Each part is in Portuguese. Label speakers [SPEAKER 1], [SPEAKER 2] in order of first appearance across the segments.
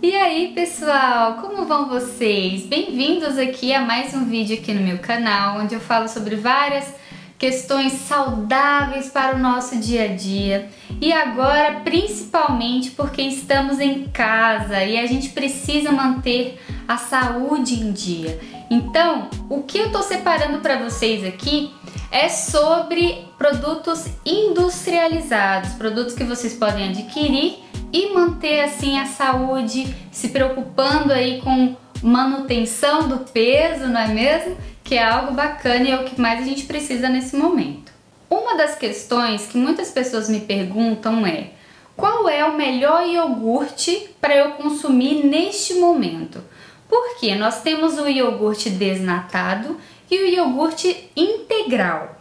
[SPEAKER 1] E aí pessoal, como vão vocês? Bem-vindos aqui a mais um vídeo aqui no meu canal, onde eu falo sobre várias questões saudáveis para o nosso dia a dia. E agora, principalmente porque estamos em casa e a gente precisa manter a saúde em dia. Então, o que eu tô separando para vocês aqui é sobre produtos industrializados, produtos que vocês podem adquirir e manter assim a saúde, se preocupando aí com manutenção do peso, não é mesmo? Que é algo bacana e é o que mais a gente precisa nesse momento. Uma das questões que muitas pessoas me perguntam é: qual é o melhor iogurte para eu consumir neste momento? Porque nós temos o iogurte desnatado e o iogurte integral.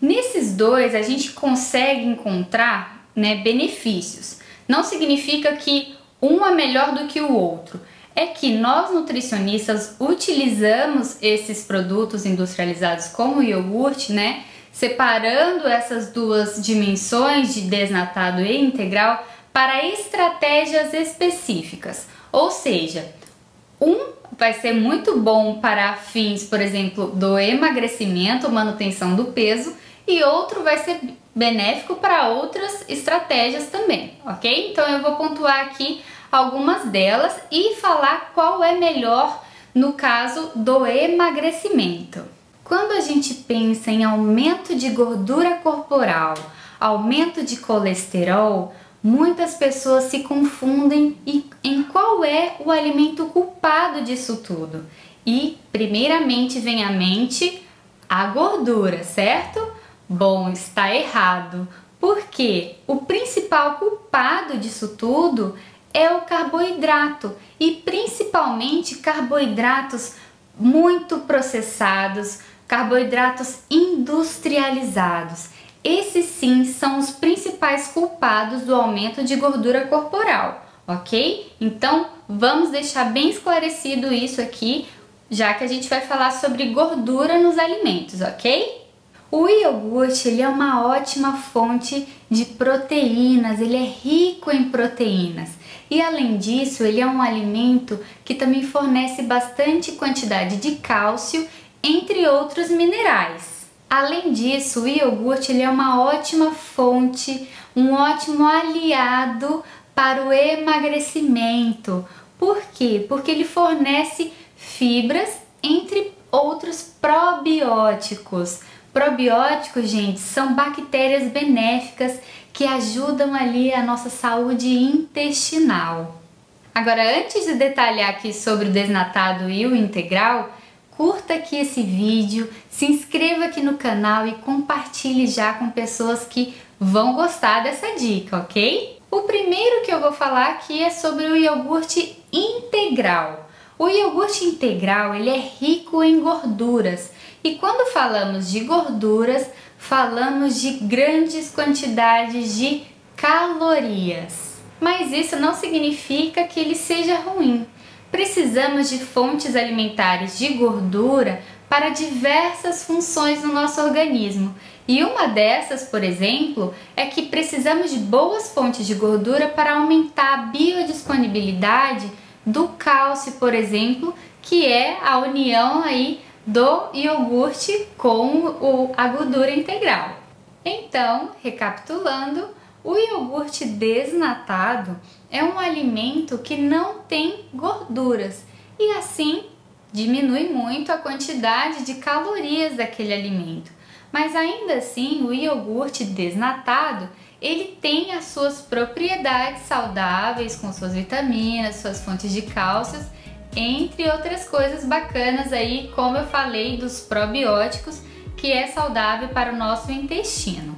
[SPEAKER 1] Nesses dois a gente consegue encontrar né, benefícios. Não significa que um é melhor do que o outro. É que nós nutricionistas utilizamos esses produtos industrializados como o iogurte, né? Separando essas duas dimensões de desnatado e integral para estratégias específicas. Ou seja, um vai ser muito bom para fins, por exemplo, do emagrecimento, manutenção do peso, e outro vai ser benéfico para outras estratégias também, ok? Então eu vou pontuar aqui algumas delas e falar qual é melhor no caso do emagrecimento. Quando a gente pensa em aumento de gordura corporal, aumento de colesterol, muitas pessoas se confundem em qual é o alimento culpado disso tudo. E, primeiramente, vem à mente a gordura, certo? Bom, está errado, porque o principal culpado disso tudo é o carboidrato e principalmente carboidratos muito processados, carboidratos industrializados. Esses sim são os principais culpados do aumento de gordura corporal, ok? Então vamos deixar bem esclarecido isso aqui, já que a gente vai falar sobre gordura nos alimentos, ok? O iogurte ele é uma ótima fonte de proteínas, ele é rico em proteínas. E além disso, ele é um alimento que também fornece bastante quantidade de cálcio, entre outros minerais. Além disso, o iogurte ele é uma ótima fonte, um ótimo aliado para o emagrecimento. Por quê? Porque ele fornece fibras, entre outros probióticos. Probióticos, gente, são bactérias benéficas que ajudam ali a nossa saúde intestinal. Agora, antes de detalhar aqui sobre o desnatado e o integral, curta aqui esse vídeo, se inscreva aqui no canal e compartilhe já com pessoas que vão gostar dessa dica, ok? O primeiro que eu vou falar aqui é sobre o iogurte integral. O iogurte integral ele é rico em gorduras e quando falamos de gorduras, falamos de grandes quantidades de calorias. Mas isso não significa que ele seja ruim. Precisamos de fontes alimentares de gordura para diversas funções no nosso organismo. E uma dessas, por exemplo, é que precisamos de boas fontes de gordura para aumentar a biodisponibilidade do cálcio, por exemplo, que é a união aí do iogurte com o, a gordura integral. Então, recapitulando, o iogurte desnatado é um alimento que não tem gorduras e assim diminui muito a quantidade de calorias daquele alimento. Mas ainda assim, o iogurte desnatado, ele tem as suas propriedades saudáveis com suas vitaminas, suas fontes de cálcios entre outras coisas bacanas aí, como eu falei dos probióticos, que é saudável para o nosso intestino.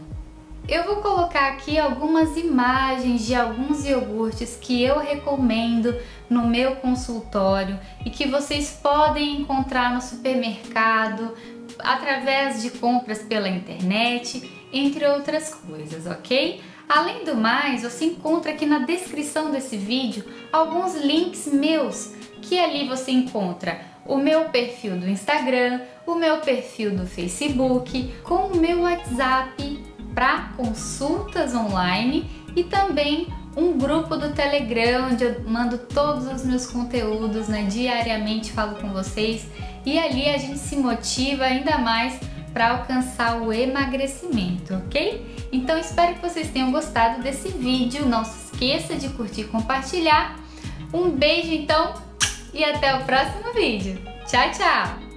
[SPEAKER 1] Eu vou colocar aqui algumas imagens de alguns iogurtes que eu recomendo no meu consultório e que vocês podem encontrar no supermercado, através de compras pela internet, entre outras coisas, ok? Além do mais, você encontra aqui na descrição desse vídeo alguns links meus que ali você encontra o meu perfil do Instagram, o meu perfil do Facebook, com o meu WhatsApp para consultas online e também um grupo do Telegram onde eu mando todos os meus conteúdos, né? Diariamente falo com vocês e ali a gente se motiva ainda mais para alcançar o emagrecimento, ok? Então espero que vocês tenham gostado desse vídeo. Não se esqueça de curtir e compartilhar. Um beijo então e até o próximo vídeo. Tchau, tchau!